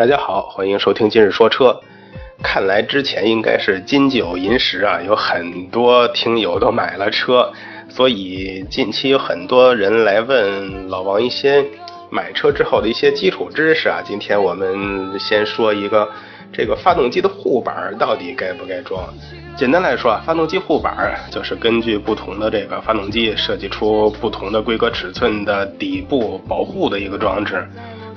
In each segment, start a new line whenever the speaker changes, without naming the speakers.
大家好，欢迎收听今日说车。看来之前应该是金九银十啊，有很多听友都买了车，所以近期有很多人来问老王一些买车之后的一些基础知识啊。今天我们先说一个，这个发动机的护板到底该不该装？简单来说啊，发动机护板就是根据不同的这个发动机设计出不同的规格尺寸的底部保护的一个装置。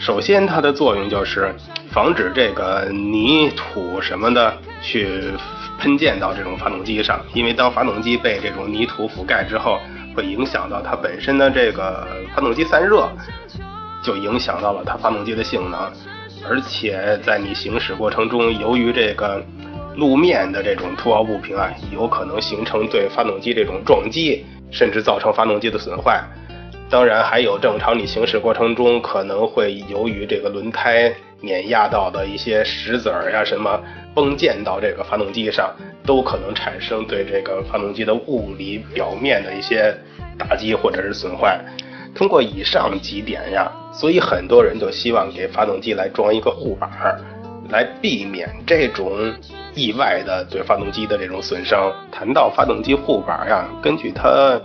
首先，它的作用就是防止这个泥土什么的去喷溅到这种发动机上，因为当发动机被这种泥土覆盖之后，会影响到它本身的这个发动机散热，就影响到了它发动机的性能。而且在你行驶过程中，由于这个路面的这种凸凹不平啊，有可能形成对发动机这种撞击，甚至造成发动机的损坏。当然，还有正常你行驶过程中可能会由于这个轮胎碾压到的一些石子儿呀什么崩溅到这个发动机上，都可能产生对这个发动机的物理表面的一些打击或者是损坏。通过以上几点呀，所以很多人就希望给发动机来装一个护板儿，来避免这种意外的对发动机的这种损伤。谈到发动机护板呀，根据它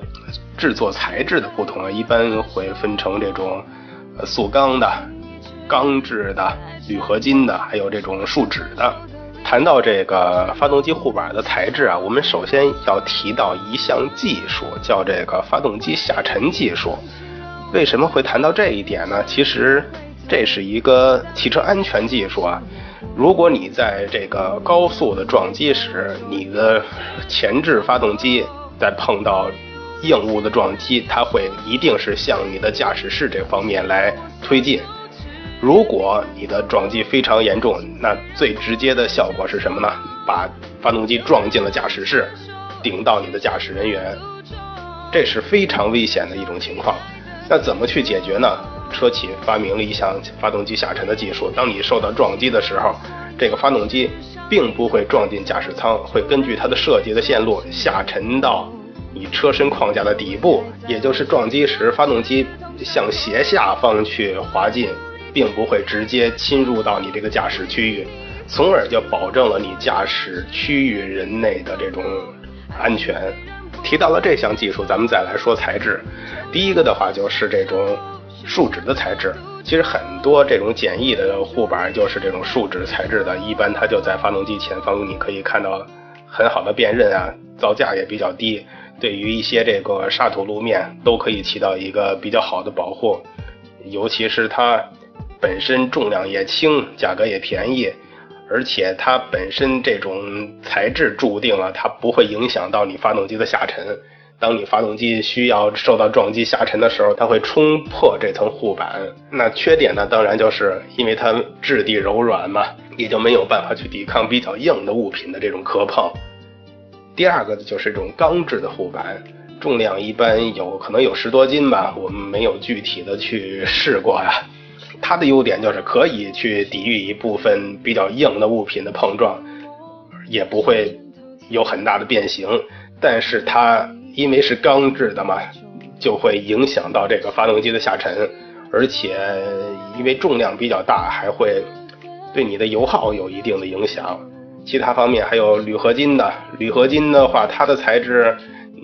制作材质的不同啊，一般会分成这种塑钢的、钢制的、铝合金的，还有这种树脂的。谈到这个发动机护板的材质啊，我们首先要提到一项技术，叫这个发动机下沉技术。为什么会谈到这一点呢？其实这是一个汽车安全技术啊。如果你在这个高速的撞击时，你的前置发动机在碰到硬物的撞击，它会一定是向你的驾驶室这方面来推进。如果你的撞击非常严重，那最直接的效果是什么呢？把发动机撞进了驾驶室，顶到你的驾驶人员，这是非常危险的一种情况。那怎么去解决呢？车企发明了一项发动机下沉的技术。当你受到撞击的时候，这个发动机并不会撞进驾驶舱，会根据它的设计的线路下沉到你车身框架的底部，也就是撞击时发动机向斜下方去滑进，并不会直接侵入到你这个驾驶区域，从而就保证了你驾驶区域人内的这种安全。提到了这项技术，咱们再来说材质。第一个的话就是这种树脂的材质。其实很多这种简易的护板就是这种树脂材质的，一般它就在发动机前方，你可以看到很好的辨认啊，造价也比较低，对于一些这个沙土路面都可以起到一个比较好的保护。尤其是它本身重量也轻，价格也便宜。而且它本身这种材质注定了它不会影响到你发动机的下沉。当你发动机需要受到撞击下沉的时候，它会冲破这层护板。那缺点呢，当然就是因为它质地柔软嘛，也就没有办法去抵抗比较硬的物品的这种磕碰。第二个就是这种钢制的护板，重量一般有可能有十多斤吧，我们没有具体的去试过呀。它的优点就是可以去抵御一部分比较硬的物品的碰撞，也不会有很大的变形。但是它因为是钢制的嘛，就会影响到这个发动机的下沉，而且因为重量比较大，还会对你的油耗有一定的影响。其他方面还有铝合金的，铝合金的话，它的材质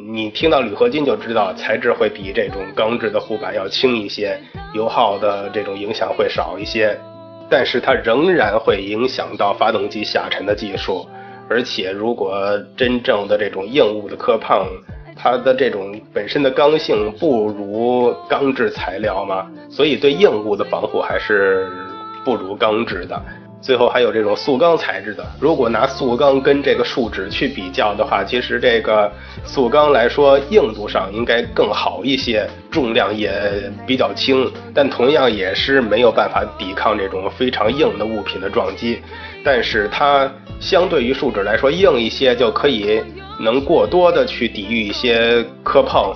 你听到铝合金就知道材质会比这种钢制的护板要轻一些，油耗的这种影响会少一些，但是它仍然会影响到发动机下沉的技术。而且，如果真正的这种硬物的磕碰，它的这种本身的刚性不如钢制材料嘛，所以对硬物的防护还是不如钢制的。最后还有这种塑钢材质的，如果拿塑钢跟这个树脂去比较的话，其实这个塑钢来说硬度上应该更好一些，重量也比较轻，但同样也是没有办法抵抗这种非常硬的物品的撞击。但是它相对于树脂来说硬一些，就可以能过多的去抵御一些磕碰，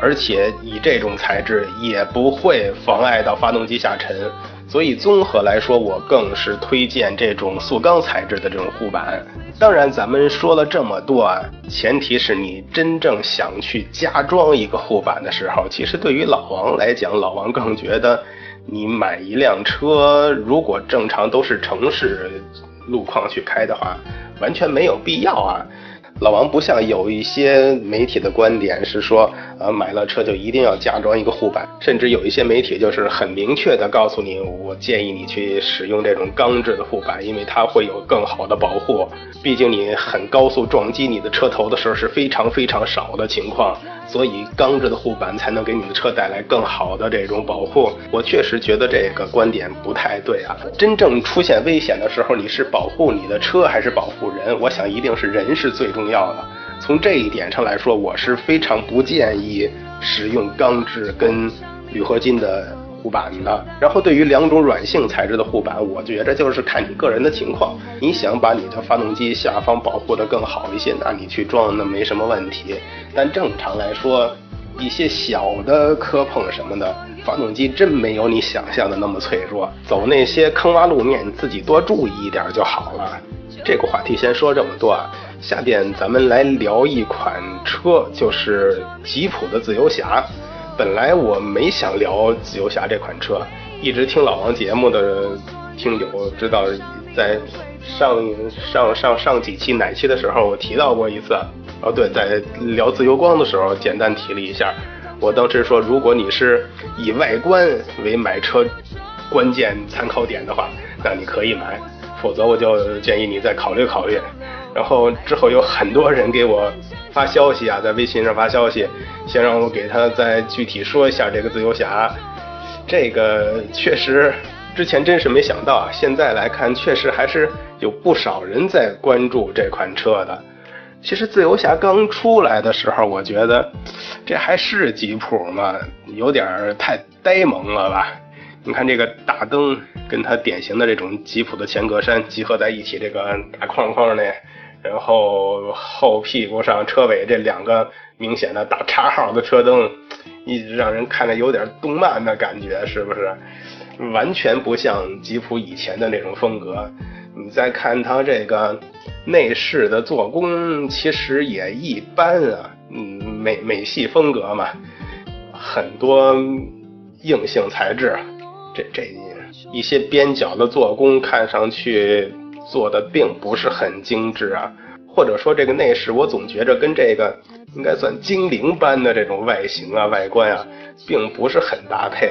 而且以这种材质也不会妨碍到发动机下沉。所以综合来说，我更是推荐这种塑钢材质的这种护板。当然，咱们说了这么多啊，前提是你真正想去加装一个护板的时候，其实对于老王来讲，老王更觉得，你买一辆车，如果正常都是城市。路况去开的话，完全没有必要啊。老王不像有一些媒体的观点是说，呃，买了车就一定要加装一个护板，甚至有一些媒体就是很明确的告诉你，我建议你去使用这种钢制的护板，因为它会有更好的保护。毕竟你很高速撞击你的车头的时候是非常非常少的情况。所以钢制的护板才能给你的车带来更好的这种保护。我确实觉得这个观点不太对啊！真正出现危险的时候，你是保护你的车还是保护人？我想一定是人是最重要的。从这一点上来说，我是非常不建议使用钢制跟铝合金的。护板的，然后对于两种软性材质的护板，我觉着就是看你个人的情况。你想把你的发动机下方保护的更好一些，那你去装那没什么问题。但正常来说，一些小的磕碰什么的，发动机真没有你想象的那么脆弱。走那些坑洼路面，你自己多注意一点就好了。这个话题先说这么多啊，下边咱们来聊一款车，就是吉普的自由侠。本来我没想聊自由侠这款车，一直听老王节目的听友知道，在上上上上几期哪期的时候，我提到过一次。哦，对，在聊自由光的时候，简单提了一下。我当时说，如果你是以外观为买车关键参考点的话，那你可以买；否则，我就建议你再考虑考虑。然后之后有很多人给我发消息啊，在微信上发消息，先让我给他再具体说一下这个自由侠。这个确实之前真是没想到啊，现在来看确实还是有不少人在关注这款车的。其实自由侠刚出来的时候，我觉得这还是吉普吗？有点太呆萌了吧？你看这个大灯跟它典型的这种吉普的前格栅集合在一起，这个大框框的。然后后屁股上车尾这两个明显的大叉号的车灯，一直让人看着有点动漫的感觉，是不是？完全不像吉普以前的那种风格。你再看它这个内饰的做工，其实也一般啊。嗯，美美系风格嘛，很多硬性材质，这这一些边角的做工看上去。做的并不是很精致啊，或者说这个内饰，我总觉着跟这个应该算精灵般的这种外形啊、外观啊，并不是很搭配。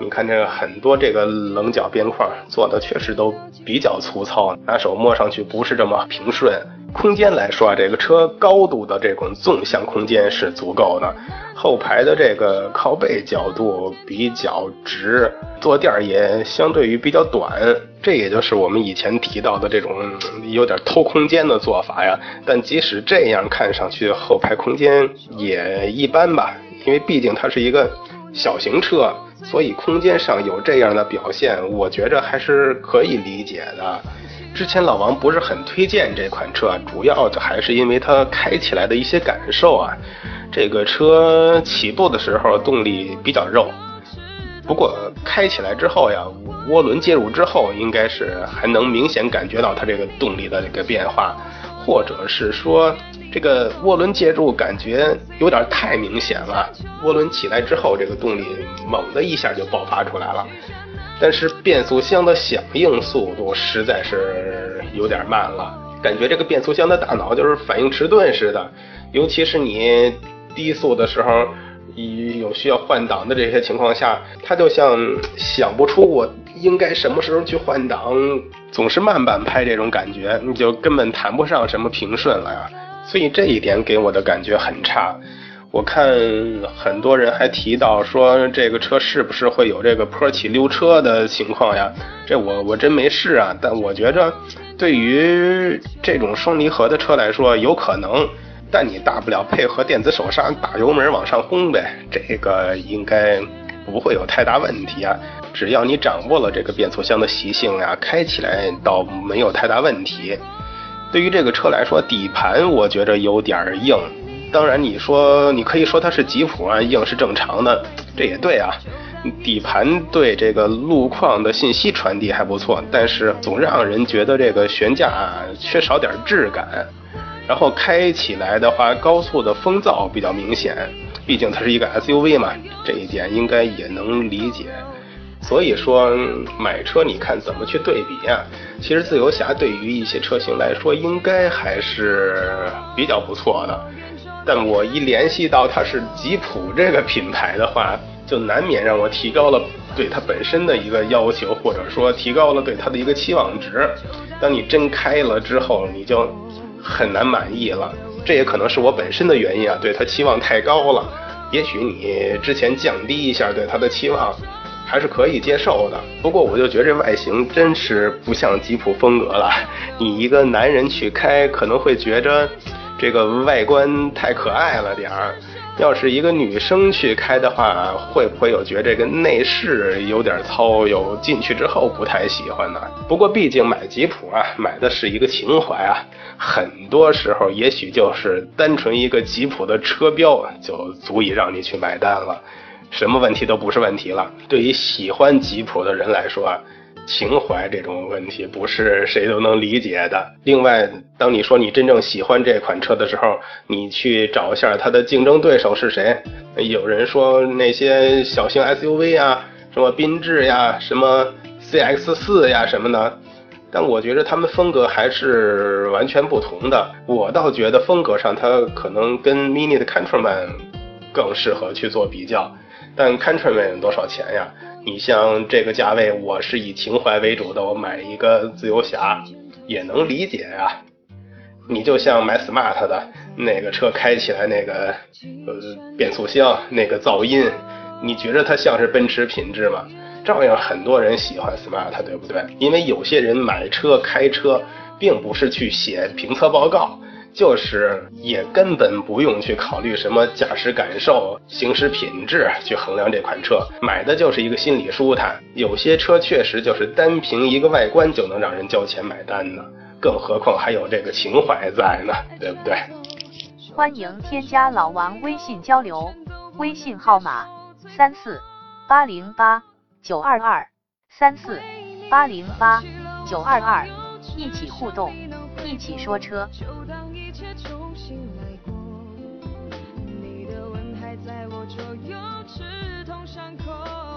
你看这个很多这个棱角边框做的确实都比较粗糙，拿手摸上去不是这么平顺。空间来说啊，这个车高度的这种纵向空间是足够的，后排的这个靠背角度比较直，坐垫也相对于比较短，这也就是我们以前提到的这种有点偷空间的做法呀。但即使这样，看上去后排空间也一般吧，因为毕竟它是一个小型车，所以空间上有这样的表现，我觉着还是可以理解的。之前老王不是很推荐这款车啊，主要的还是因为它开起来的一些感受啊。这个车起步的时候动力比较肉，不过开起来之后呀，涡轮介入之后，应该是还能明显感觉到它这个动力的这个变化，或者是说这个涡轮介入感觉有点太明显了。涡轮起来之后，这个动力猛的一下就爆发出来了。但是变速箱的响应速度实在是有点慢了，感觉这个变速箱的大脑就是反应迟钝似的。尤其是你低速的时候，有需要换挡的这些情况下，它就像想不出我应该什么时候去换挡，总是慢半拍这种感觉，你就根本谈不上什么平顺了呀。所以这一点给我的感觉很差。我看很多人还提到说，这个车是不是会有这个坡起溜车的情况呀？这我我真没试啊。但我觉着，对于这种双离合的车来说，有可能。但你大不了配合电子手刹打油门往上轰呗，这个应该不会有太大问题啊。只要你掌握了这个变速箱的习性呀，开起来倒没有太大问题。对于这个车来说，底盘我觉着有点硬。当然，你说你可以说它是吉普啊，硬是正常的，这也对啊。底盘对这个路况的信息传递还不错，但是总让人觉得这个悬架缺少点质感。然后开起来的话，高速的风噪比较明显，毕竟它是一个 SUV 嘛，这一点应该也能理解。所以说买车你看怎么去对比啊？其实自由侠对于一些车型来说，应该还是比较不错的。但我一联系到它是吉普这个品牌的话，就难免让我提高了对它本身的一个要求，或者说提高了对它的一个期望值。当你真开了之后，你就很难满意了。这也可能是我本身的原因啊，对它期望太高了。也许你之前降低一下对它的期望，还是可以接受的。不过我就觉得这外形真是不像吉普风格了。你一个男人去开，可能会觉着。这个外观太可爱了点儿，要是一个女生去开的话，会不会有觉得这个内饰有点糙，有进去之后不太喜欢呢？不过毕竟买吉普啊，买的是一个情怀啊，很多时候也许就是单纯一个吉普的车标就足以让你去买单了，什么问题都不是问题了。对于喜欢吉普的人来说啊。情怀这种问题不是谁都能理解的。另外，当你说你真正喜欢这款车的时候，你去找一下它的竞争对手是谁。有人说那些小型 SUV 啊，什么缤智呀，什么 CX 四呀什么的，但我觉得他们风格还是完全不同的。我倒觉得风格上它可能跟 Mini 的 Countryman 更适合去做比较。但 Countryman 多少钱呀？你像这个价位，我是以情怀为主的，我买一个自由侠也能理解呀。你就像买 smart 的那个车，开起来那个呃变速箱那个噪音，你觉得它像是奔驰品质吗？照样很多人喜欢 smart，对不对？因为有些人买车开车，并不是去写评测报告。就是也根本不用去考虑什么驾驶感受、行驶品质去衡量这款车，买的就是一个心理舒坦。有些车确实就是单凭一个外观就能让人交钱买单呢，更何况还有这个情怀在呢，对不对？
欢迎添加老王微信交流，微信号码三四八零八九二二三四八零八九二二，一起互动，一起说车。却重新来过，你的吻还在我左右，刺痛伤口。